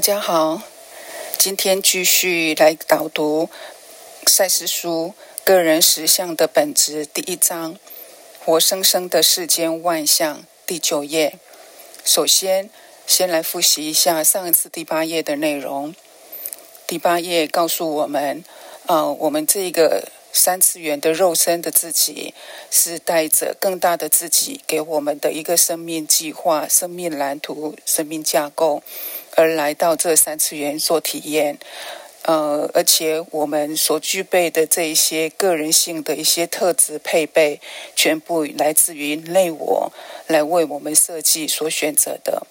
大家好，今天继续来导读《赛斯书》个人实相的本质第一章“活生生的世间万象”第九页。首先，先来复习一下上一次第八页的内容。第八页告诉我们，啊，我们这个三次元的肉身的自己，是带着更大的自己给我们的一个生命计划、生命蓝图、生命架构。而来到这三次元做体验，呃，而且我们所具备的这一些个人性的一些特质配备，全部来自于内我来为我们设计所选择的。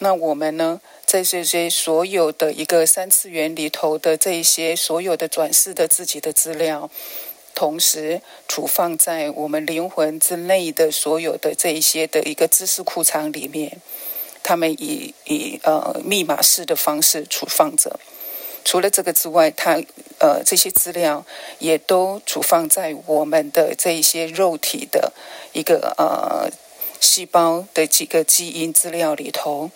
那我们呢，在这些所有的一个三次元里头的这一些所有的转世的自己的资料，同时储放在我们灵魂之内的所有的这一些的一个知识库藏里面。他们以以呃密码式的方式储放着。除了这个之外，它呃这些资料也都储放在我们的这一些肉体的一个呃细胞的几个基因资料里头。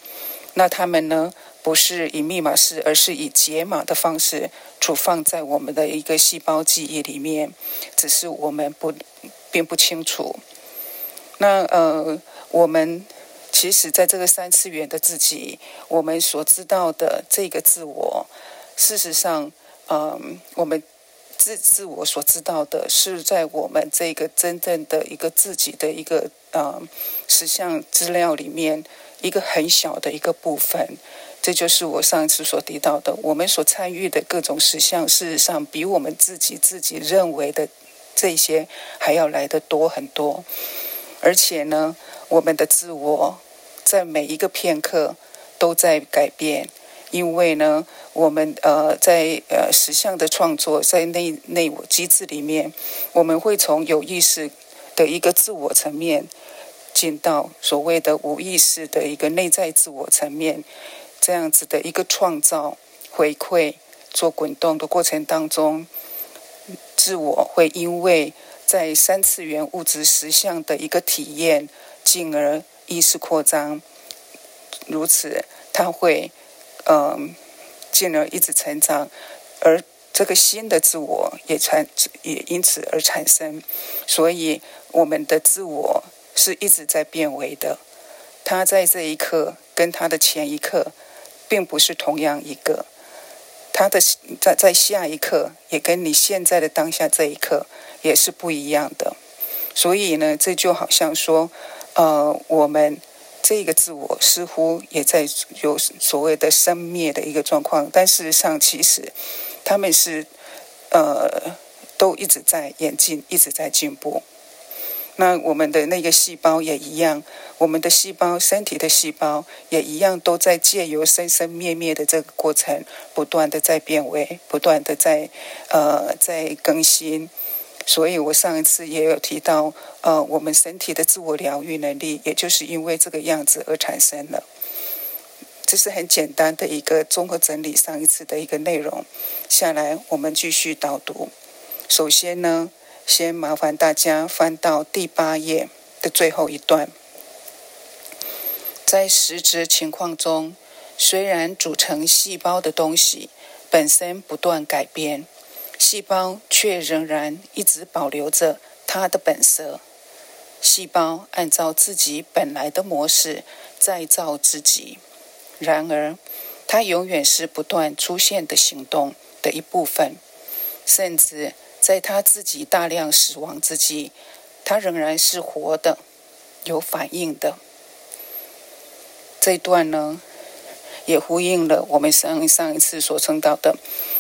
那他们呢不是以密码式，而是以解码的方式储放在我们的一个细胞记忆里面，只是我们不并不清楚。那呃我们。其实，在这个三次元的自己，我们所知道的这个自我，事实上，嗯，我们自自我所知道的，是在我们这个真正的一个自己的一个呃实相资料里面一个很小的一个部分。这就是我上次所提到的，我们所参与的各种实相，事实上比我们自己自己认为的这些还要来的多很多。而且呢，我们的自我。在每一个片刻都在改变，因为呢，我们呃在呃实相的创作在内内我机制里面，我们会从有意识的一个自我层面，进到所谓的无意识的一个内在自我层面，这样子的一个创造回馈做滚动的过程当中，自我会因为在三次元物质实相的一个体验，进而。意识扩张，如此，它会，嗯，进而一直成长，而这个新的自我也产也因此而产生。所以，我们的自我是一直在变为的。他在这一刻跟他的前一刻，并不是同样一个。他的在在下一刻，也跟你现在的当下这一刻也是不一样的。所以呢，这就好像说。呃，我们这个自我似乎也在有所谓的生灭的一个状况，但事实上，其实他们是呃都一直在演进，一直在进步。那我们的那个细胞也一样，我们的细胞、身体的细胞也一样，都在借由生生灭灭的这个过程，不断的在变为，不断的在呃在更新。所以我上一次也有提到，呃，我们身体的自我疗愈能力，也就是因为这个样子而产生了。这是很简单的一个综合整理上一次的一个内容。下来我们继续导读。首先呢，先麻烦大家翻到第八页的最后一段。在实质情况中，虽然组成细胞的东西本身不断改变。细胞却仍然一直保留着它的本色。细胞按照自己本来的模式再造自己，然而它永远是不断出现的行动的一部分。甚至在它自己大量死亡之际，它仍然是活的，有反应的。这一段呢？也呼应了我们上上一次所称到的，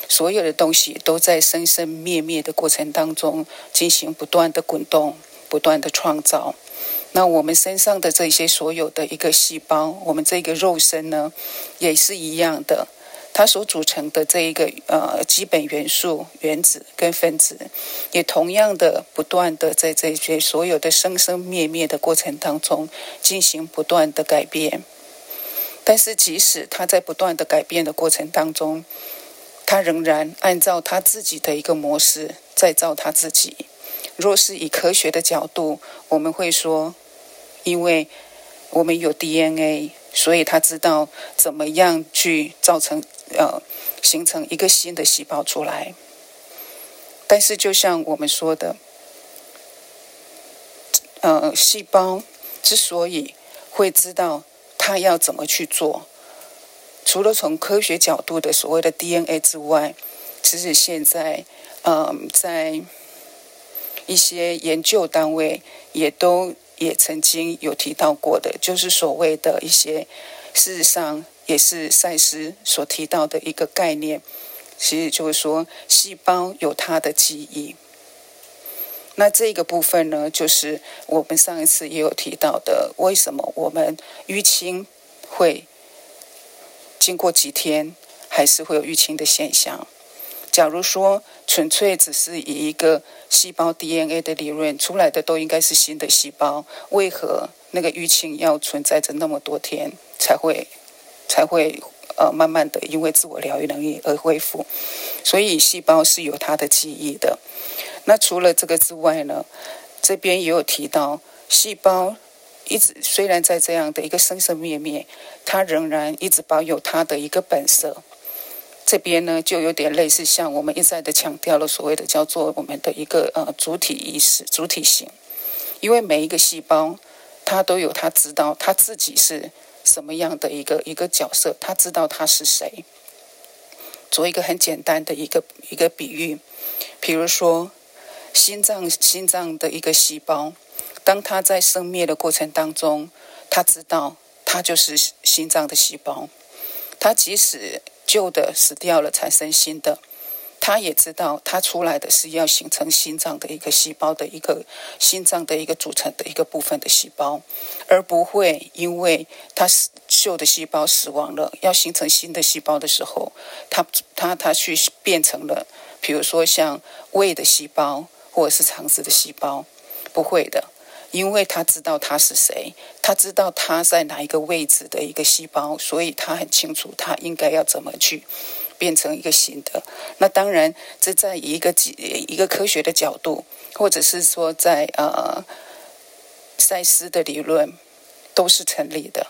所有的东西都在生生灭灭的过程当中进行不断的滚动、不断的创造。那我们身上的这些所有的一个细胞，我们这个肉身呢，也是一样的。它所组成的这一个呃基本元素原子跟分子，也同样的不断的在这些所有的生生灭灭的过程当中进行不断的改变。但是，即使它在不断的改变的过程当中，他仍然按照他自己的一个模式再造他自己。若是以科学的角度，我们会说，因为我们有 DNA，所以他知道怎么样去造成呃形成一个新的细胞出来。但是就像我们说的，呃，细胞之所以会知道它要怎么去做，除了从科学角度的所谓的 DNA 之外，其实现在嗯在。一些研究单位也都也曾经有提到过的，就是所谓的一些，事实上也是赛斯所提到的一个概念，其实就是说细胞有它的记忆。那这个部分呢，就是我们上一次也有提到的，为什么我们淤青会经过几天还是会有淤青的现象？假如说纯粹只是以一个细胞 DNA 的理论出来的，都应该是新的细胞，为何那个淤青要存在着那么多天才会才会呃慢慢的因为自我疗愈能力而恢复？所以细胞是有它的记忆的。那除了这个之外呢，这边也有提到，细胞一直虽然在这样的一个生生灭灭，它仍然一直保有它的一个本色。这边呢，就有点类似像我们一再的强调了所谓的叫做我们的一个呃主体意识、主体性，因为每一个细胞，它都有它知道它自己是什么样的一个一个角色，它知道它是谁。做一个很简单的一个一个比喻，比如说心脏心脏的一个细胞，当它在生灭的过程当中，他知道它就是心脏的细胞，它即使。旧的死掉了，产生新的。他也知道，他出来的是要形成心脏的一个细胞的一个心脏的一个组成的一个部分的细胞，而不会因为他死旧的细胞死亡了，要形成新的细胞的时候，他他他去变成了，比如说像胃的细胞或者是肠子的细胞，不会的。因为他知道他是谁，他知道他在哪一个位置的一个细胞，所以他很清楚他应该要怎么去变成一个新的。那当然，这在一个一个科学的角度，或者是说在呃赛斯的理论都是成立的。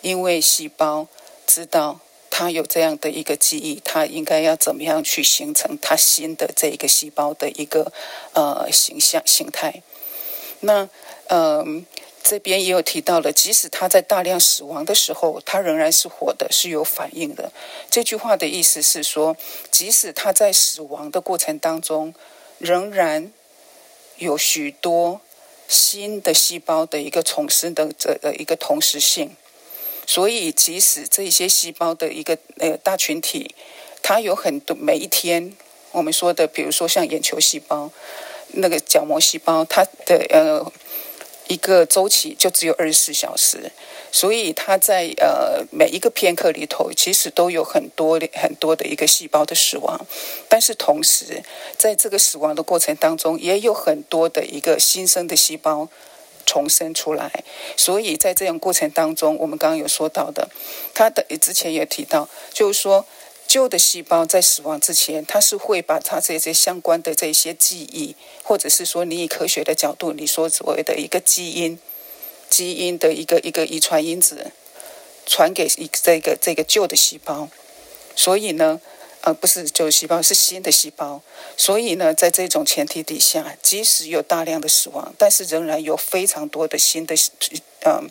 因为细胞知道它有这样的一个记忆，它应该要怎么样去形成它新的这一个细胞的一个呃形象形态。那嗯，这边也有提到了，即使他在大量死亡的时候，他仍然是活的，是有反应的。这句话的意思是说，即使他在死亡的过程当中，仍然有许多新的细胞的一个重生的这的一个同时性。所以，即使这些细胞的一个呃大群体，它有很多每一天，我们说的，比如说像眼球细胞、那个角膜细胞，它的呃。一个周期就只有二十四小时，所以它在呃每一个片刻里头，其实都有很多很多的一个细胞的死亡，但是同时在这个死亡的过程当中，也有很多的一个新生的细胞重生出来，所以在这样过程当中，我们刚刚有说到的，他的之前也提到，就是说。旧的细胞在死亡之前，它是会把它这些相关的这些记忆，或者是说你以科学的角度，你说所谓的一个基因，基因的一个一个遗传因子，传给一这个这个旧的细胞。所以呢，呃，不是旧细胞，是新的细胞。所以呢，在这种前提底下，即使有大量的死亡，但是仍然有非常多的新的，嗯，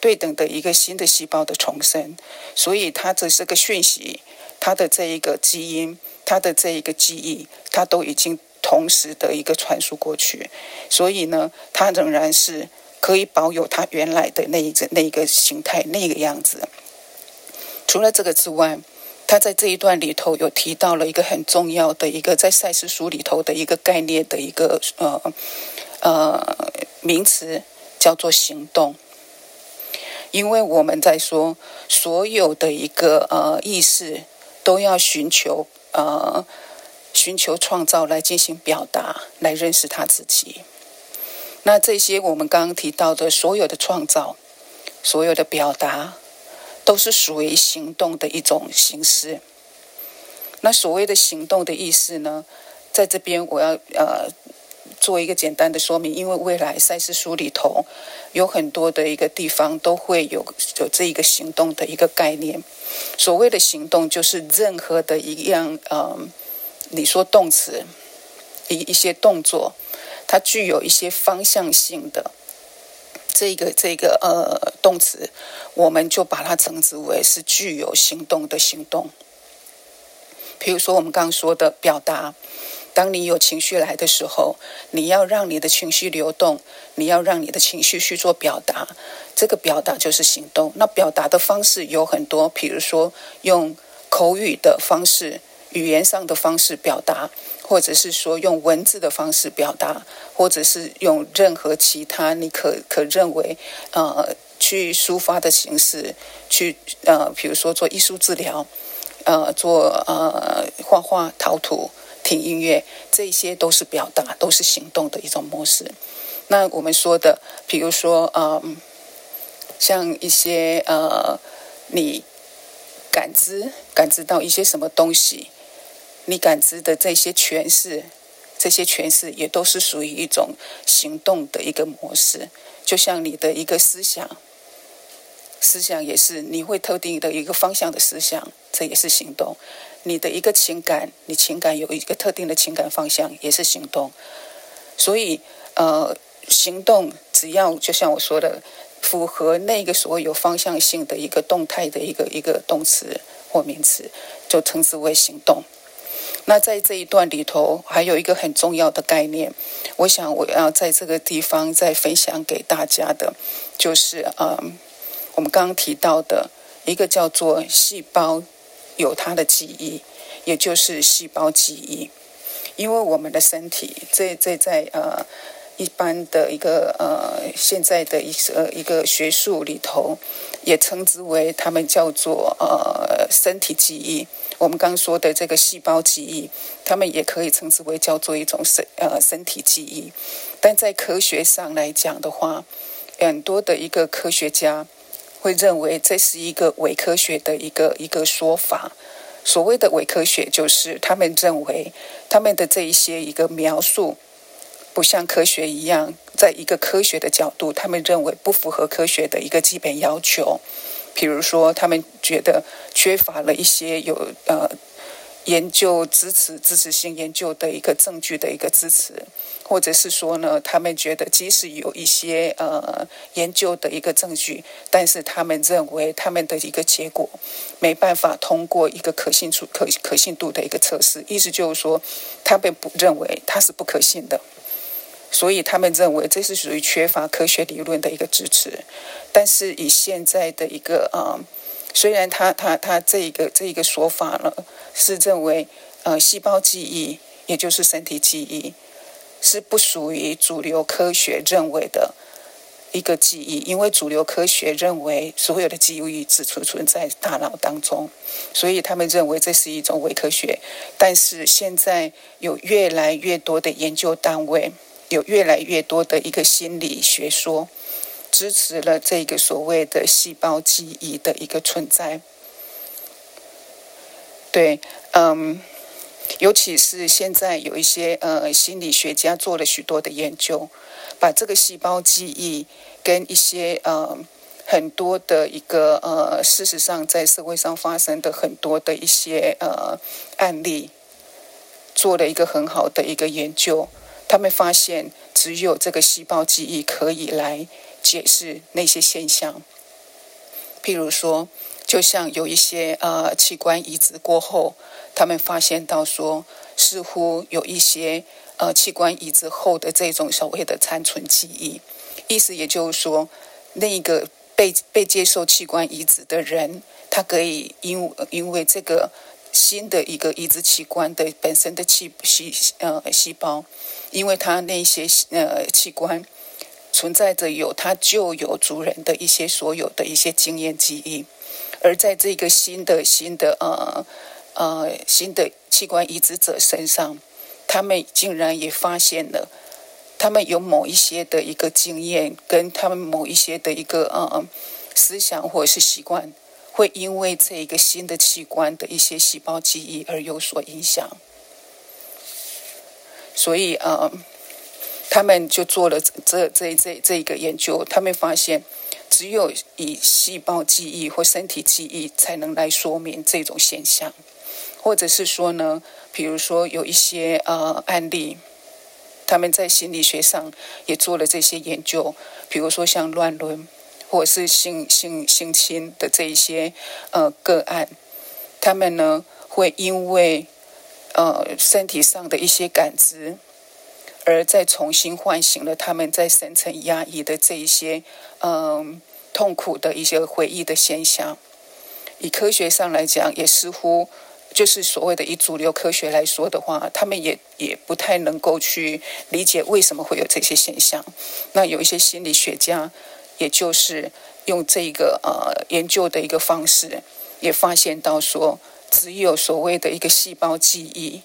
对等的一个新的细胞的重生。所以它只是个讯息。它的这一个基因，它的这一个记忆，它都已经同时的一个传输过去，所以呢，它仍然是可以保有它原来的那一个那一个形态那个样子。除了这个之外，他在这一段里头有提到了一个很重要的一个在赛事书里头的一个概念的一个呃呃名词，叫做行动。因为我们在说所有的一个呃意识。都要寻求呃，寻求创造来进行表达，来认识他自己。那这些我们刚刚提到的所有的创造，所有的表达，都是属于行动的一种形式。那所谓的行动的意思呢，在这边我要呃做一个简单的说明，因为未来赛事书里头有很多的一个地方都会有有这一个行动的一个概念。所谓的行动，就是任何的一样，嗯，你说动词，一一些动作，它具有一些方向性的这个这个呃动词，我们就把它称之为是具有行动的行动。比如说，我们刚刚说的表达。当你有情绪来的时候，你要让你的情绪流动，你要让你的情绪去做表达，这个表达就是行动。那表达的方式有很多，比如说用口语的方式、语言上的方式表达，或者是说用文字的方式表达，或者是用任何其他你可可认为呃去抒发的形式去呃，比如说做艺术治疗，呃，做呃画画、陶土。听音乐，这些都是表达，都是行动的一种模式。那我们说的，比如说，嗯，像一些呃，你感知感知到一些什么东西，你感知的这些诠释，这些诠释也都是属于一种行动的一个模式。就像你的一个思想，思想也是你会特定的一个方向的思想，这也是行动。你的一个情感，你情感有一个特定的情感方向，也是行动。所以，呃，行动只要就像我说的，符合那个所有方向性的一个动态的一个一个动词或名词，就称之为行动。那在这一段里头，还有一个很重要的概念，我想我要在这个地方再分享给大家的，就是呃，我们刚刚提到的一个叫做细胞。有它的记忆，也就是细胞记忆。因为我们的身体，这这在呃一般的一个呃现在的一呃一个学术里头，也称之为他们叫做呃身体记忆。我们刚说的这个细胞记忆，他们也可以称之为叫做一种身呃身体记忆。但在科学上来讲的话，很多的一个科学家。会认为这是一个伪科学的一个一个说法。所谓的伪科学，就是他们认为他们的这一些一个描述，不像科学一样，在一个科学的角度，他们认为不符合科学的一个基本要求。比如说，他们觉得缺乏了一些有呃。研究支持支持性研究的一个证据的一个支持，或者是说呢，他们觉得即使有一些呃研究的一个证据，但是他们认为他们的一个结果没办法通过一个可信度可可信度的一个测试，意思就是说，他们不认为它是不可信的，所以他们认为这是属于缺乏科学理论的一个支持。但是以现在的一个啊。虽然他他他这一个这一个说法呢，是认为呃细胞记忆，也就是身体记忆，是不属于主流科学认为的一个记忆，因为主流科学认为所有的记忆只存存在大脑当中，所以他们认为这是一种伪科学。但是现在有越来越多的研究单位，有越来越多的一个心理学说。支持了这个所谓的细胞记忆的一个存在，对，嗯，尤其是现在有一些呃心理学家做了许多的研究，把这个细胞记忆跟一些呃很多的一个呃事实上在社会上发生的很多的一些呃案例，做了一个很好的一个研究，他们发现只有这个细胞记忆可以来。解释那些现象，譬如说，就像有一些呃器官移植过后，他们发现到说，似乎有一些呃器官移植后的这种所谓的残存记忆，意思也就是说，那个被被接受器官移植的人，他可以因因为这个新的一个移植器官的本身的细细呃细胞，因为他那些呃器官。存在着有他旧有族人的一些所有的一些经验记忆，而在这个新的新的呃呃新的器官移植者身上，他们竟然也发现了，他们有某一些的一个经验，跟他们某一些的一个呃思想或者是习惯，会因为这一个新的器官的一些细胞记忆而有所影响。所以呃。他们就做了这这这这一个研究，他们发现只有以细胞记忆或身体记忆才能来说明这种现象，或者是说呢，比如说有一些呃案例，他们在心理学上也做了这些研究，比如说像乱伦或者是性性性侵的这一些呃个案，他们呢会因为呃身体上的一些感知。而再重新唤醒了他们在深层压抑的这一些，嗯，痛苦的一些回忆的现象。以科学上来讲，也似乎就是所谓的以主流科学来说的话，他们也也不太能够去理解为什么会有这些现象。那有一些心理学家，也就是用这个呃研究的一个方式，也发现到说，只有所谓的一个细胞记忆。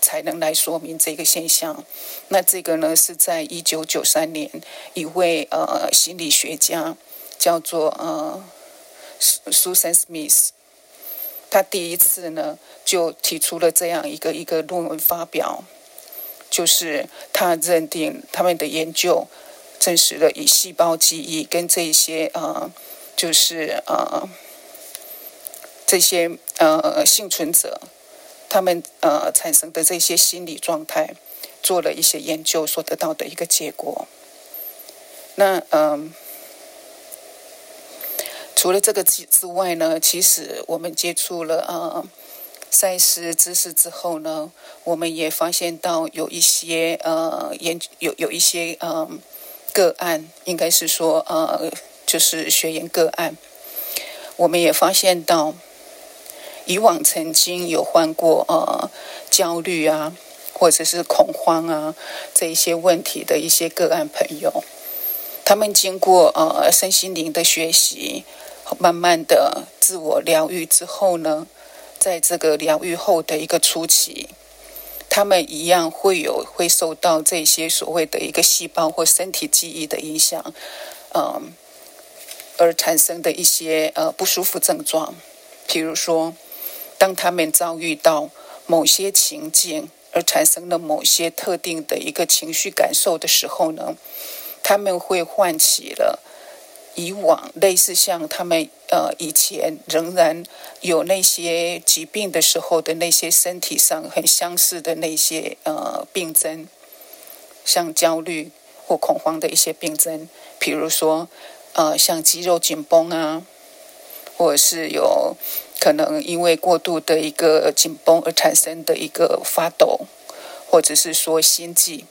才能来说明这个现象。那这个呢，是在一九九三年，一位呃心理学家叫做呃 Susan Smith，他第一次呢就提出了这样一个一个论文发表，就是他认定他们的研究证实了以细胞记忆跟这些呃就是呃这些呃幸存者。他们呃产生的这些心理状态，做了一些研究所得到的一个结果。那嗯，除了这个之之外呢，其实我们接触了呃赛事知识之后呢，我们也发现到有一些呃研有有一些呃个案，应该是说呃就是学员个案，我们也发现到。以往曾经有患过呃焦虑啊，或者是恐慌啊这一些问题的一些个案朋友，他们经过呃身心灵的学习，慢慢的自我疗愈之后呢，在这个疗愈后的一个初期，他们一样会有会受到这些所谓的一个细胞或身体记忆的影响，嗯，而产生的一些呃不舒服症状，譬如说。当他们遭遇到某些情境而产生了某些特定的一个情绪感受的时候呢，他们会唤起了以往类似像他们呃以前仍然有那些疾病的时候的那些身体上很相似的那些呃病症，像焦虑或恐慌的一些病症，比如说呃像肌肉紧绷啊，或者是有。可能因为过度的一个紧绷而产生的一个发抖，或者是说心悸，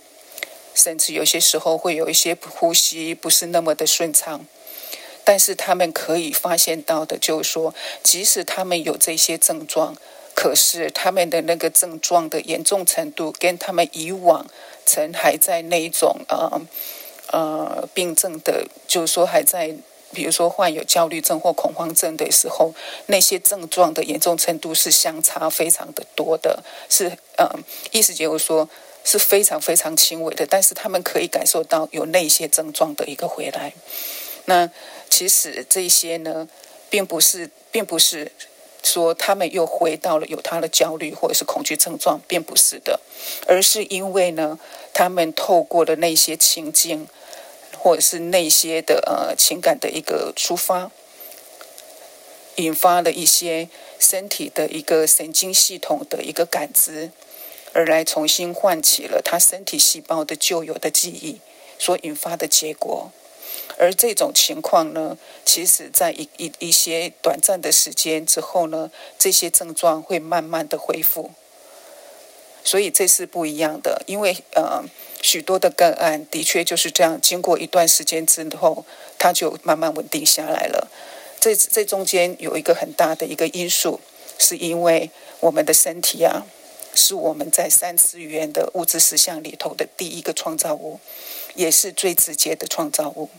甚至有些时候会有一些呼吸不是那么的顺畅。但是他们可以发现到的，就是说，即使他们有这些症状，可是他们的那个症状的严重程度，跟他们以往曾还在那一种呃呃病症的，就是说还在。比如说患有焦虑症或恐慌症的时候，那些症状的严重程度是相差非常的多的，是嗯，意思就是说是非常非常轻微的，但是他们可以感受到有那些症状的一个回来。那其实这些呢，并不是，并不是说他们又回到了有他的焦虑或者是恐惧症状，并不是的，而是因为呢，他们透过了那些情境。或者是那些的呃情感的一个出发，引发了一些身体的一个神经系统的一个感知，而来重新唤起了他身体细胞的旧有的记忆所引发的结果。而这种情况呢，其实在一一一些短暂的时间之后呢，这些症状会慢慢的恢复。所以这是不一样的，因为呃。许多的个案的确就是这样，经过一段时间之后，它就慢慢稳定下来了。这这中间有一个很大的一个因素，是因为我们的身体啊，是我们在三次元的物质实相里头的第一个创造物，也是最直接的创造物。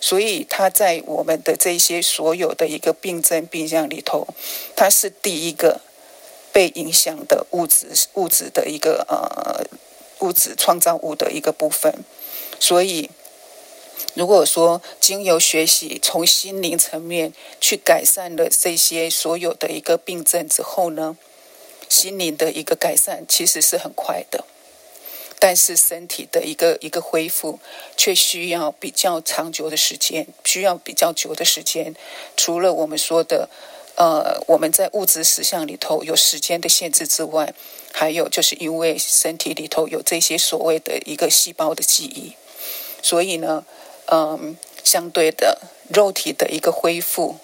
所以它在我们的这些所有的一个病症病象里头，它是第一个被影响的物质物质的一个呃。物质创造物的一个部分，所以如果说经由学习从心灵层面去改善了这些所有的一个病症之后呢，心灵的一个改善其实是很快的。但是身体的一个一个恢复却需要比较长久的时间，需要比较久的时间。除了我们说的，呃，我们在物质实相里头有时间的限制之外，还有就是因为身体里头有这些所谓的一个细胞的记忆，所以呢，嗯，相对的肉体的一个恢复。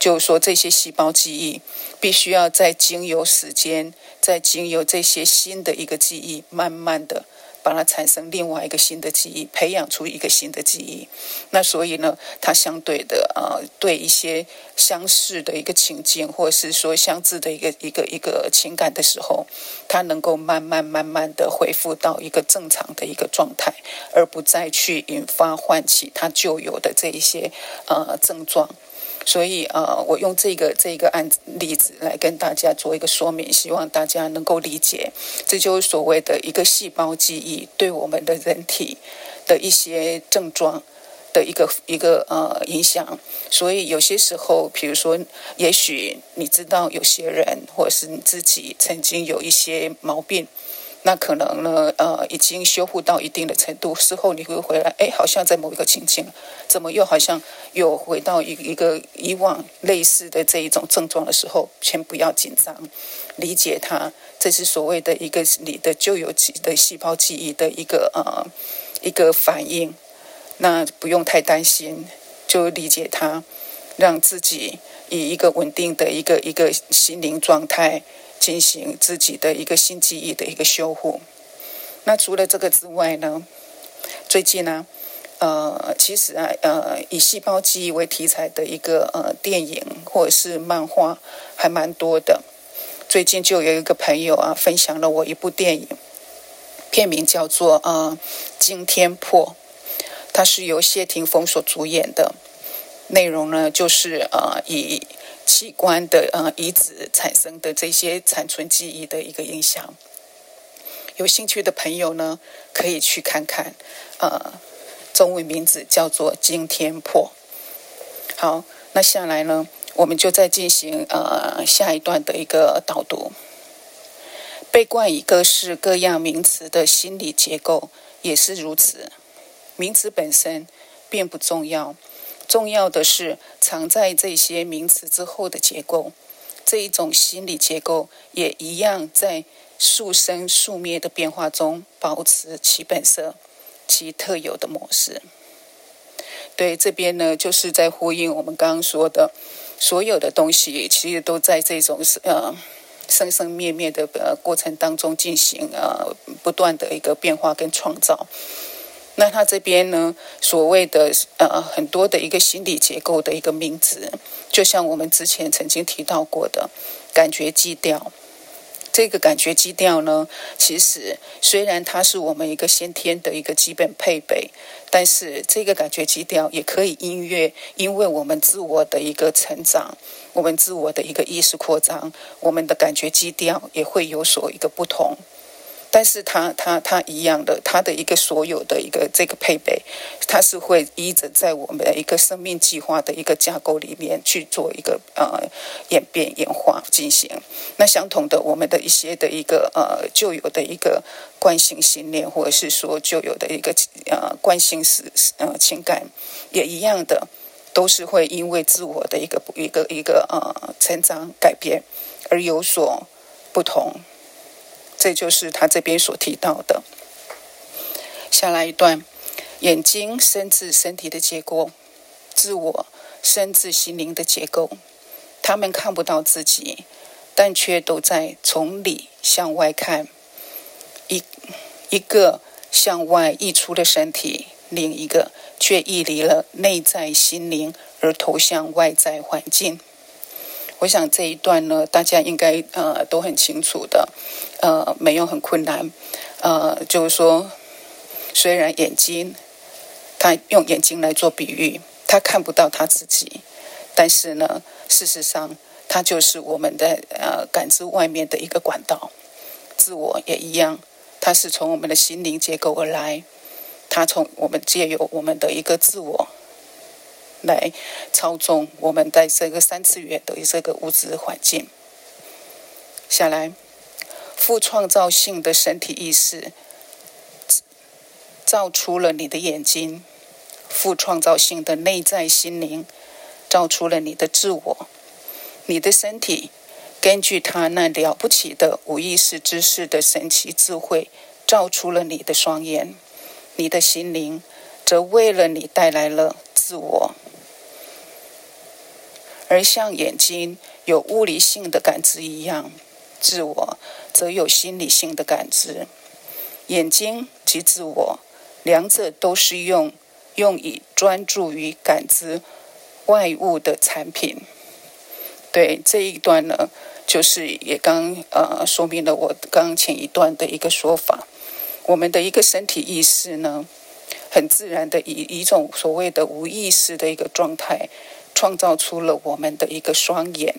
就是说，这些细胞记忆必须要在经由时间，在经由这些新的一个记忆，慢慢的把它产生另外一个新的记忆，培养出一个新的记忆。那所以呢，它相对的呃，对一些相似的一个情境，或者是说相似的一个一个一个情感的时候，它能够慢慢慢慢的恢复到一个正常的一个状态，而不再去引发唤起它旧有的这一些呃症状。所以，呃，我用这个这个案例子来跟大家做一个说明，希望大家能够理解，这就是所谓的一个细胞记忆对我们的人体的一些症状的一个一个呃影响。所以有些时候，比如说，也许你知道有些人，或者是你自己曾经有一些毛病。那可能呢，呃，已经修复到一定的程度，事后你会回来，哎，好像在某一个情境，怎么又好像又回到一一个以往类似的这一种症状的时候，先不要紧张，理解它，这是所谓的一个你的旧有记的细胞记忆的一个呃一个反应，那不用太担心，就理解它，让自己以一个稳定的一个一个心灵状态。进行自己的一个新记忆的一个修复。那除了这个之外呢？最近呢，呃，其实啊，呃，以细胞记忆为题材的一个呃电影或者是漫画还蛮多的。最近就有一个朋友啊，分享了我一部电影，片名叫做《呃惊天破》，它是由谢霆锋所主演的。内容呢，就是呃以。器官的呃移植产生的这些残存记忆的一个影响，有兴趣的朋友呢可以去看看，呃，中文名字叫做《惊天破》。好，那下来呢，我们就再进行呃下一段的一个导读。被冠以各式各样名词的心理结构也是如此，名词本身并不重要。重要的是藏在这些名词之后的结构，这一种心理结构也一样在速生速灭的变化中保持其本色、其特有的模式。对这边呢，就是在呼应我们刚刚说的，所有的东西其实都在这种呃生生灭灭的呃过程当中进行呃不断的一个变化跟创造。那他这边呢，所谓的呃很多的一个心理结构的一个名词，就像我们之前曾经提到过的感觉基调。这个感觉基调呢，其实虽然它是我们一个先天的一个基本配备，但是这个感觉基调也可以音乐，因为我们自我的一个成长，我们自我的一个意识扩张，我们的感觉基调也会有所一个不同。但是它它它一样的，它的一个所有的一个这个配备，它是会依着在我们的一个生命计划的一个架构里面去做一个呃演变演化进行。那相同的，我们的一些的一个呃旧有的一个惯性信念，或者是说旧有的一个呃惯性是呃情感，也一样的，都是会因为自我的一个一个一个呃成长改变而有所不同。这就是他这边所提到的。下来一段，眼睛生自身体的结构，自我生自心灵的结构。他们看不到自己，但却都在从里向外看。一一个向外溢出的身体，另一个却溢离了内在心灵，而投向外在环境。我想这一段呢，大家应该呃都很清楚的，呃，没有很困难，呃，就是说，虽然眼睛，他用眼睛来做比喻，他看不到他自己，但是呢，事实上，他就是我们的呃感知外面的一个管道，自我也一样，它是从我们的心灵结构而来，它从我们借由我们的一个自我。来操纵我们在这个三次元的这个物质环境下来，富创造性的身体意识造出了你的眼睛，富创造性的内在心灵，造出了你的自我，你的身体。根据他那了不起的无意识知识的神奇智慧，照出了你的双眼，你的心灵则为了你带来了自我。而像眼睛有物理性的感知一样，自我则有心理性的感知。眼睛及自我，两者都是用用以专注于感知外物的产品。对这一段呢？就是也刚呃说明了我刚前一段的一个说法，我们的一个身体意识呢，很自然的以一种所谓的无意识的一个状态，创造出了我们的一个双眼。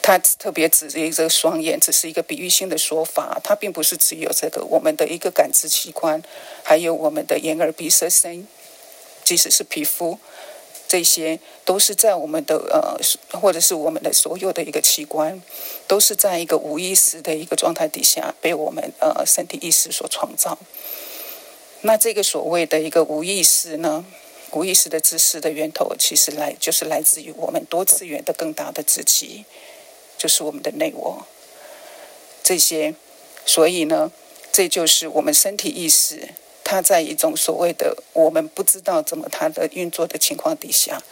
它特别指的这个双眼，只是一个比喻性的说法，它并不是只有这个我们的一个感知器官，还有我们的眼耳鼻舌身，即使是皮肤。这些都是在我们的呃，或者是我们的所有的一个器官，都是在一个无意识的一个状态底下被我们呃身体意识所创造。那这个所谓的一个无意识呢，无意识的知识的源头，其实来就是来自于我们多次元的更大的自己，就是我们的内我。这些，所以呢，这就是我们身体意识。它在一种所谓的我们不知道怎么它的运作的情况底下，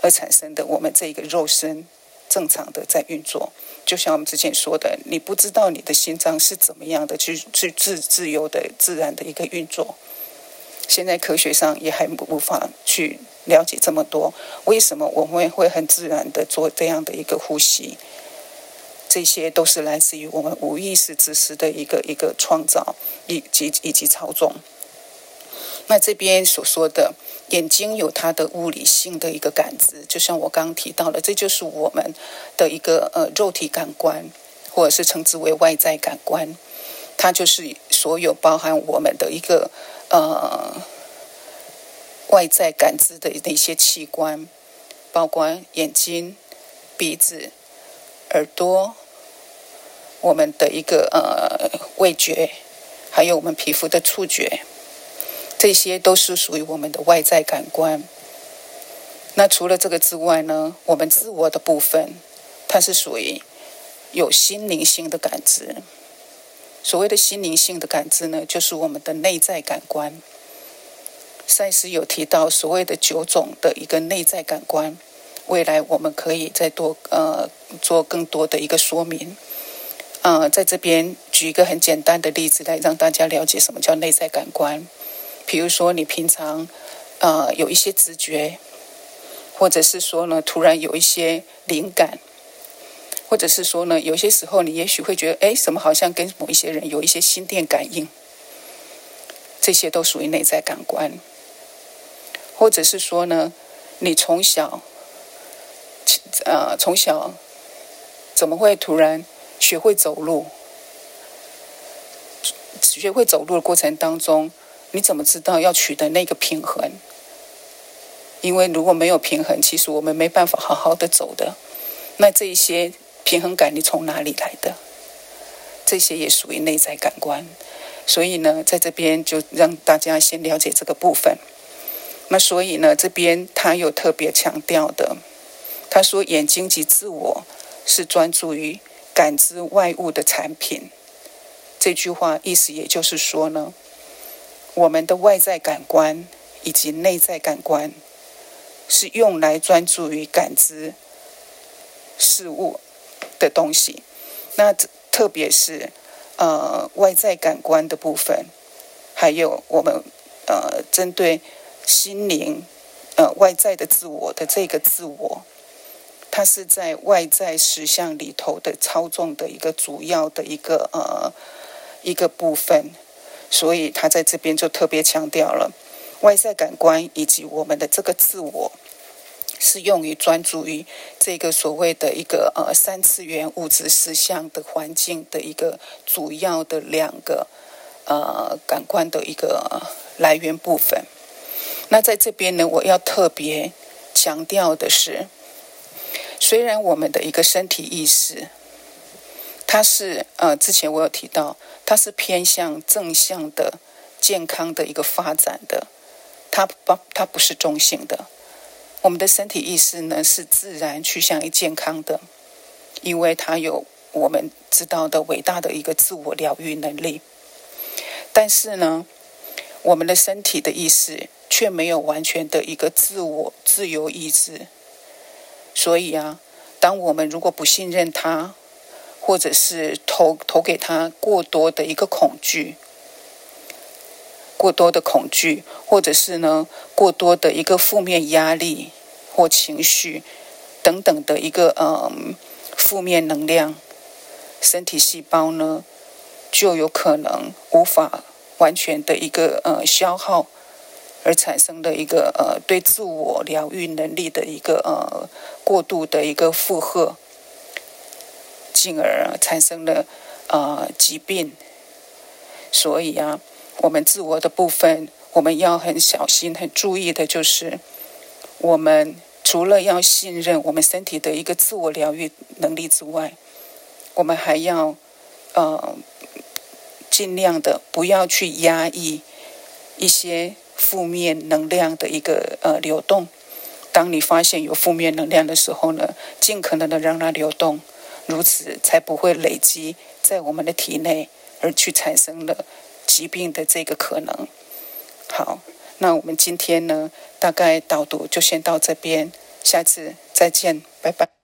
而产生的我们这一个肉身正常的在运作，就像我们之前说的，你不知道你的心脏是怎么样的去去自自由的自然的一个运作。现在科学上也还无法去了解这么多，为什么我们会很自然的做这样的一个呼吸？这些都是来自于我们无意识之识的一个一个创造以及以及操纵。那这边所说的眼睛有它的物理性的一个感知，就像我刚刚提到的，这就是我们的一个呃肉体感官，或者是称之为外在感官，它就是所有包含我们的一个呃外在感知的那些器官，包括眼睛、鼻子、耳朵，我们的一个呃味觉，还有我们皮肤的触觉。这些都是属于我们的外在感官。那除了这个之外呢？我们自我的部分，它是属于有心灵性的感知。所谓的心灵性的感知呢，就是我们的内在感官。赛斯有提到所谓的九种的一个内在感官，未来我们可以再多呃做更多的一个说明。呃，在这边举一个很简单的例子来让大家了解什么叫内在感官。比如说，你平常，呃，有一些直觉，或者是说呢，突然有一些灵感，或者是说呢，有些时候你也许会觉得，哎，什么好像跟某一些人有一些心电感应，这些都属于内在感官。或者是说呢，你从小，呃，从小怎么会突然学会走路？学会走路的过程当中。你怎么知道要取得那个平衡？因为如果没有平衡，其实我们没办法好好的走的。那这一些平衡感，你从哪里来的？这些也属于内在感官。所以呢，在这边就让大家先了解这个部分。那所以呢，这边他又特别强调的，他说眼睛及自我是专注于感知外物的产品。这句话意思也就是说呢。我们的外在感官以及内在感官是用来专注于感知事物的东西。那特别是呃外在感官的部分，还有我们呃针对心灵呃外在的自我的这个自我，它是在外在实相里头的操纵的一个主要的一个呃一个部分。所以他在这边就特别强调了，外在感官以及我们的这个自我，是用于专注于这个所谓的一个呃三次元物质实相的环境的一个主要的两个呃感官的一个来源部分。那在这边呢，我要特别强调的是，虽然我们的一个身体意识。它是呃，之前我有提到，它是偏向正向的健康的一个发展的，它不它不是中性的。我们的身体意识呢是自然趋向于健康的，因为它有我们知道的伟大的一个自我疗愈能力。但是呢，我们的身体的意识却没有完全的一个自我自由意志。所以啊，当我们如果不信任它，或者是投投给他过多的一个恐惧。过多的恐惧，或者是呢过多的一个负面压力或情绪等等的一个嗯负面能量，身体细胞呢就有可能无法完全的一个呃消耗，而产生的一个呃对自我疗愈能力的一个呃过度的一个负荷，进而产生了呃疾病。所以啊。我们自我的部分，我们要很小心、很注意的，就是我们除了要信任我们身体的一个自我疗愈能力之外，我们还要呃尽量的不要去压抑一些负面能量的一个呃流动。当你发现有负面能量的时候呢，尽可能的让它流动，如此才不会累积在我们的体内，而去产生了。疾病的这个可能，好，那我们今天呢，大概导读就先到这边，下次再见，拜拜。